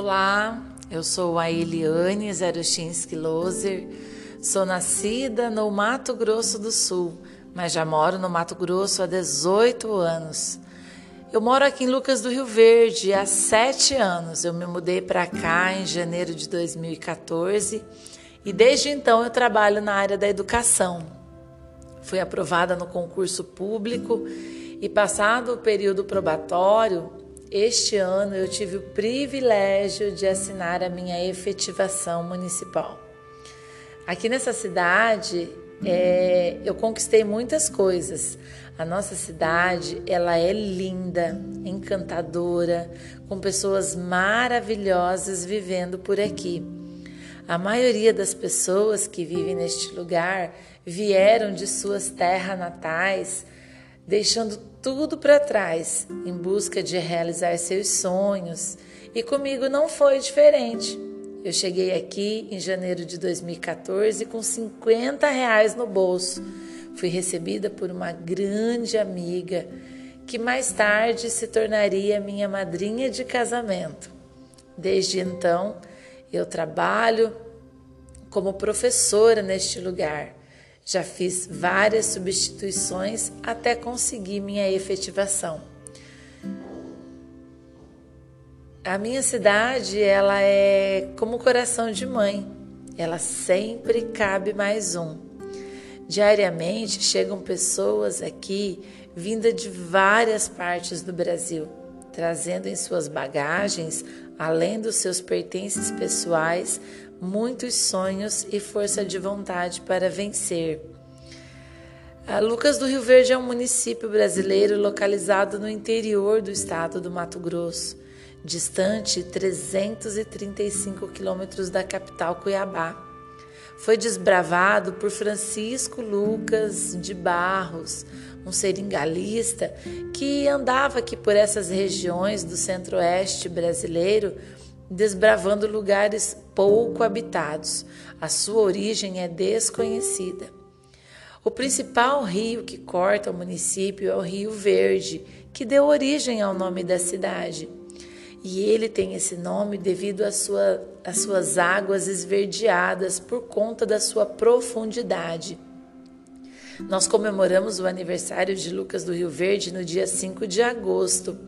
Olá, eu sou a Eliane Zerochinski Loser. Sou nascida no Mato Grosso do Sul, mas já moro no Mato Grosso há 18 anos. Eu moro aqui em Lucas do Rio Verde há sete anos. Eu me mudei para cá em janeiro de 2014 e desde então eu trabalho na área da educação. Fui aprovada no concurso público e, passado o período probatório, este ano eu tive o privilégio de assinar a minha efetivação municipal. Aqui nessa cidade é, eu conquistei muitas coisas. A nossa cidade ela é linda, encantadora, com pessoas maravilhosas vivendo por aqui. A maioria das pessoas que vivem neste lugar vieram de suas terras natais deixando tudo para trás em busca de realizar seus sonhos. E comigo não foi diferente. Eu cheguei aqui em janeiro de 2014 com 50 reais no bolso. Fui recebida por uma grande amiga que mais tarde se tornaria minha madrinha de casamento. Desde então, eu trabalho como professora neste lugar já fiz várias substituições até conseguir minha efetivação. A minha cidade, ela é como coração de mãe. Ela sempre cabe mais um. Diariamente chegam pessoas aqui vinda de várias partes do Brasil, trazendo em suas bagagens, além dos seus pertences pessoais, muitos sonhos e força de vontade para vencer. A Lucas do Rio Verde é um município brasileiro localizado no interior do estado do Mato Grosso, distante 335 quilômetros da capital Cuiabá. Foi desbravado por Francisco Lucas de Barros, um seringalista que andava aqui por essas regiões do centro-oeste brasileiro desbravando lugares pouco habitados. A sua origem é desconhecida. O principal rio que corta o município é o Rio Verde, que deu origem ao nome da cidade. E ele tem esse nome devido às sua, suas águas esverdeadas por conta da sua profundidade. Nós comemoramos o aniversário de Lucas do Rio Verde no dia 5 de agosto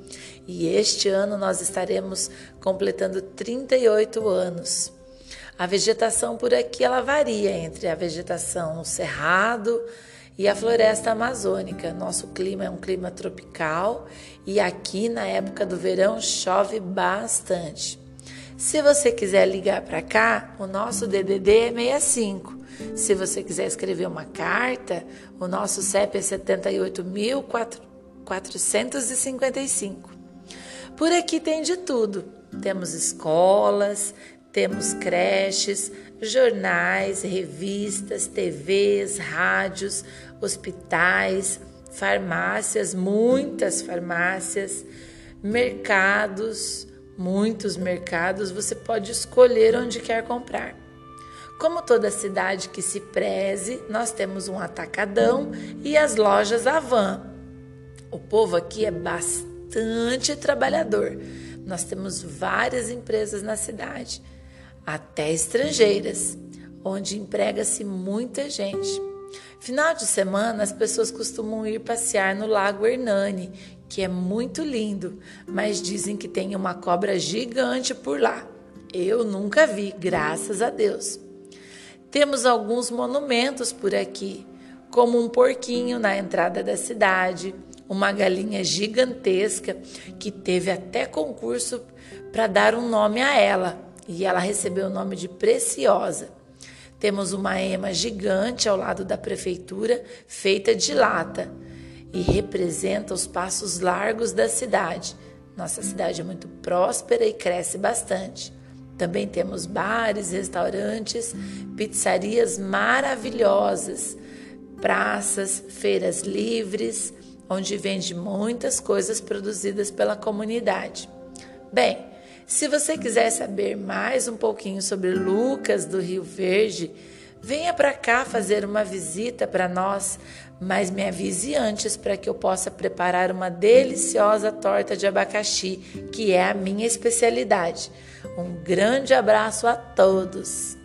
e este ano nós estaremos completando 38 anos. A vegetação por aqui ela varia entre a vegetação cerrado e a floresta amazônica. Nosso clima é um clima tropical e aqui na época do verão chove bastante. Se você quiser ligar para cá, o nosso DDD é 65 se você quiser escrever uma carta, o nosso CEP é 78.455. Por aqui tem de tudo. Temos escolas, temos creches, jornais, revistas, TVs, rádios, hospitais, farmácias, muitas farmácias, mercados, muitos mercados. Você pode escolher onde quer comprar. Como toda cidade que se preze, nós temos um atacadão e as lojas Avan. O povo aqui é bastante trabalhador. Nós temos várias empresas na cidade, até estrangeiras, onde emprega-se muita gente. Final de semana, as pessoas costumam ir passear no Lago Hernani, que é muito lindo, mas dizem que tem uma cobra gigante por lá. Eu nunca vi, graças a Deus. Temos alguns monumentos por aqui, como um porquinho na entrada da cidade, uma galinha gigantesca que teve até concurso para dar um nome a ela, e ela recebeu o nome de Preciosa. Temos uma ema gigante ao lado da prefeitura, feita de lata, e representa os passos largos da cidade. Nossa cidade é muito próspera e cresce bastante. Também temos bares, restaurantes, pizzarias maravilhosas, praças, feiras livres, onde vende muitas coisas produzidas pela comunidade. Bem, se você quiser saber mais um pouquinho sobre Lucas do Rio Verde, venha para cá fazer uma visita para nós, mas me avise antes para que eu possa preparar uma deliciosa torta de abacaxi, que é a minha especialidade. Um grande abraço a todos!